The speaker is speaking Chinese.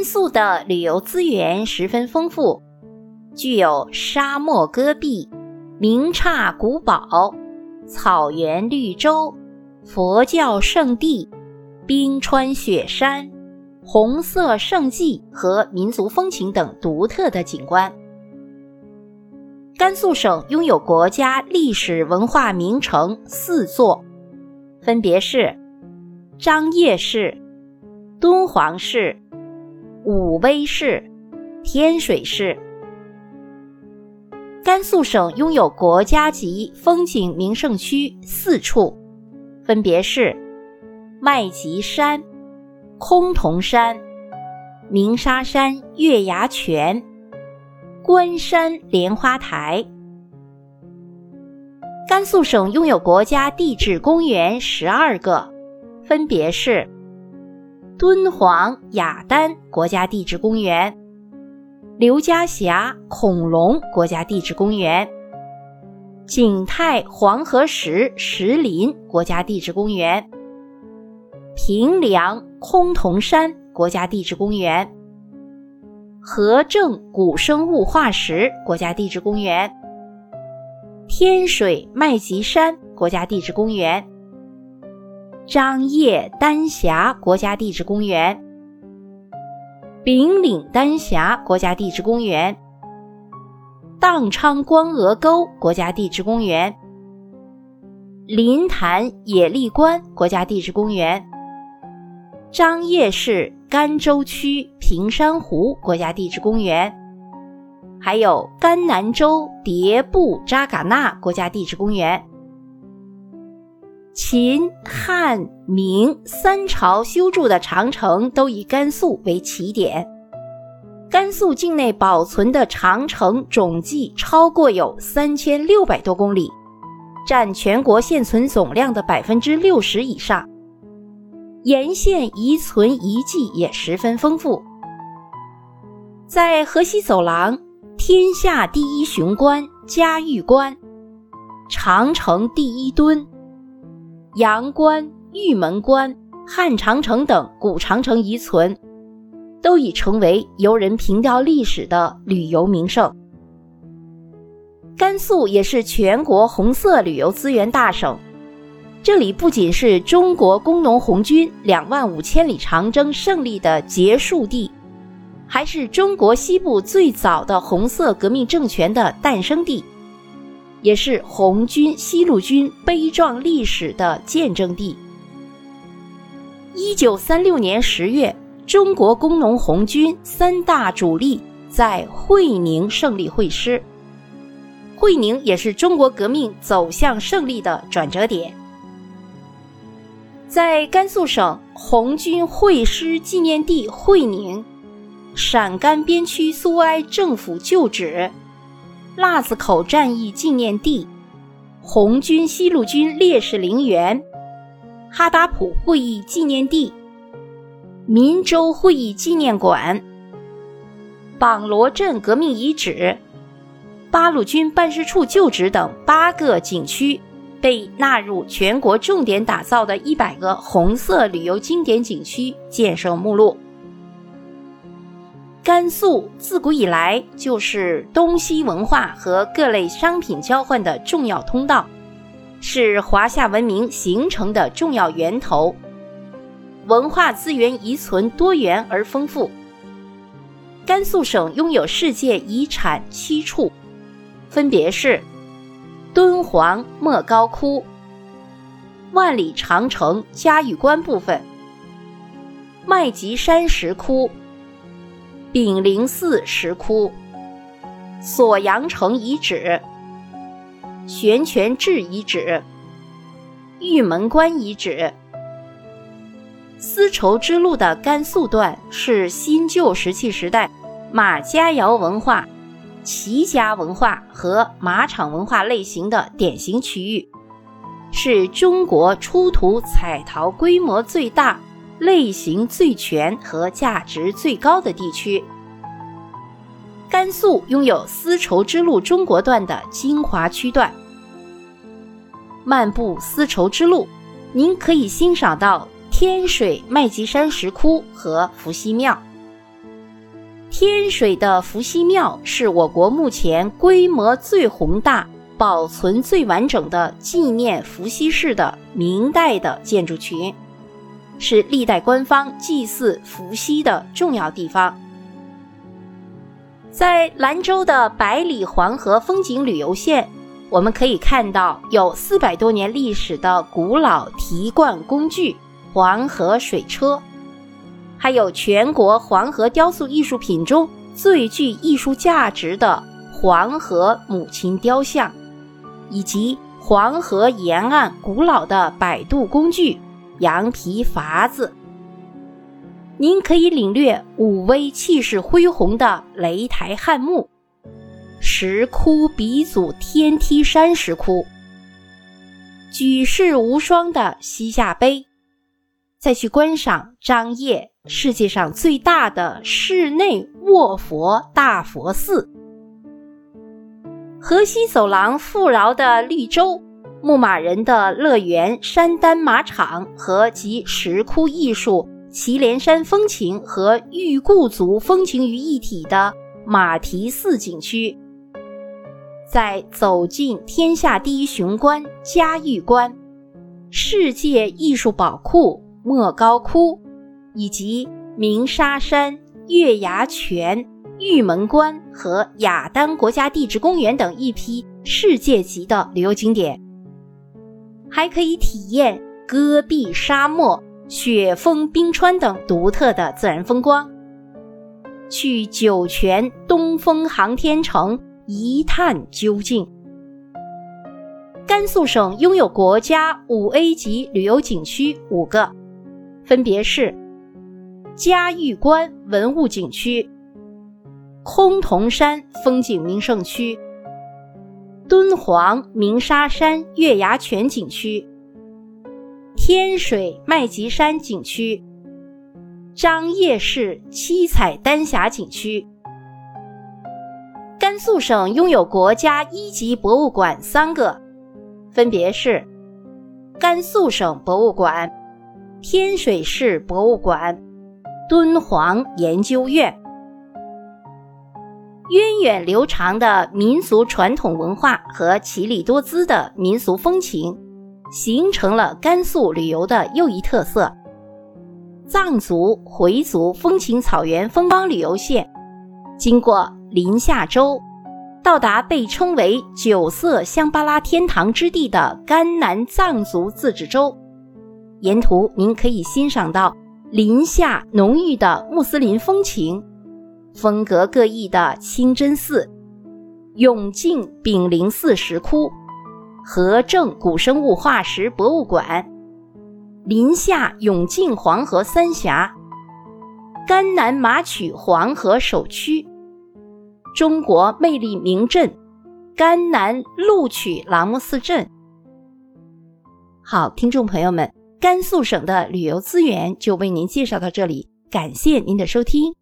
甘肃的旅游资源十分丰富，具有沙漠戈壁、名刹古堡、草原绿洲、佛教圣地、冰川雪山、红色圣迹和民族风情等独特的景观。甘肃省拥有国家历史文化名城四座，分别是张掖市、敦煌市。武威市、天水市，甘肃省拥有国家级风景名胜区四处，分别是麦积山、崆峒山、鸣沙山月牙泉、关山莲花台。甘肃省拥有国家地质公园十二个，分别是。敦煌雅丹国家地质公园、刘家峡恐龙国家地质公园、景泰黄河石石林国家地质公园、平凉崆峒山国家地质公园、和正古生物化石国家地质公园、天水麦积山国家地质公园。张掖丹霞国家地质公园、丙岭丹霞国家地质公园、宕昌光鹅沟国家地质公园、临潭野丽关国家地质公园、张掖市甘州区平山湖国家地质公园，还有甘南州迭部扎尕那国家地质公园。秦汉明三朝修筑的长城都以甘肃为起点。甘肃境内保存的长城总计超过有三千六百多公里，占全国现存总量的百分之六十以上。沿线遗存遗迹也十分丰富。在河西走廊，天下第一雄关嘉峪关，长城第一墩。阳关、玉门关、汉长城等古长城遗存，都已成为游人凭吊历史的旅游名胜。甘肃也是全国红色旅游资源大省，这里不仅是中国工农红军两万五千里长征胜利的结束地，还是中国西部最早的红色革命政权的诞生地。也是红军西路军悲壮历史的见证地。一九三六年十月，中国工农红军三大主力在会宁胜利会师。会宁也是中国革命走向胜利的转折点。在甘肃省红军会师纪念地会宁，陕甘边区苏埃政府旧址。腊子口战役纪念地、红军西路军烈士陵园、哈达普会议纪念地、民州会议纪念馆、榜罗镇革命遗址、八路军办事处旧址等八个景区，被纳入全国重点打造的一百个红色旅游经典景区建设目录。甘肃自古以来就是东西文化和各类商品交换的重要通道，是华夏文明形成的重要源头，文化资源遗存多元而丰富。甘肃省拥有世界遗产七处，分别是敦煌莫高窟、万里长城嘉峪关部分、麦积山石窟。炳灵寺石窟、锁阳城遗址、玄泉志遗址、玉门关遗址。丝绸之路的甘肃段是新旧石器时代马家窑文化、齐家文化和马场文化类型的典型区域，是中国出土彩陶规模最大。类型最全和价值最高的地区，甘肃拥有丝绸之路中国段的精华区段。漫步丝绸之路，您可以欣赏到天水麦积山石窟和伏羲庙，天水的伏羲庙是我国目前规模最宏大、保存最完整的纪念伏羲氏的明代的建筑群，是历代官方祭祀伏羲的重要地方。在兰州的百里黄河风景旅游线，我们可以看到有四百多年历史的古老提罐工具——黄河水车。还有全国黄河雕塑艺术品中最具艺术价值的黄河母亲雕像，以及黄河沿岸古老的摆渡工具羊皮筏子。您可以领略武威气势恢宏的擂台汉墓、石窟鼻祖天梯山石窟、举世无双的西夏碑，再去观赏张掖。世界上最大的室内卧佛大佛寺，河西走廊富饶的绿洲，牧马人的乐园山丹马场和集石窟艺术、祁连山风情和玉固族风情于一体的马蹄寺景区，在走进天下第一雄关嘉峪关，世界艺术宝库莫高窟。以及鸣沙山、月牙泉、玉门关和雅丹国家地质公园等一批世界级的旅游景点，还可以体验戈壁沙漠、雪峰冰川等独特的自然风光。去酒泉东风航天城一探究竟。甘肃省拥有国家五 A 级旅游景区五个，分别是。嘉峪关文物景区、崆峒山风景名胜区、敦煌鸣沙山月牙泉景区、天水麦积山景区、张掖市七彩丹霞景区。甘肃省拥有国家一级博物馆三个，分别是甘肃省博物馆、天水市博物馆。敦煌研究院，源远流长的民俗传统文化和奇丽多姿的民俗风情，形成了甘肃旅游的又一特色。藏族、回族风情草原风光旅游线，经过临夏州，到达被称为“九色香巴拉天堂之地”的甘南藏族自治州，沿途您可以欣赏到。林下浓郁的穆斯林风情，风格各异的清真寺，永靖炳灵寺石窟，和正古生物化石博物馆，临夏永靖黄河三峡，甘南玛曲黄河首区，中国魅力名镇甘南鹿曲朗木寺镇。好，听众朋友们。甘肃省的旅游资源就为您介绍到这里，感谢您的收听。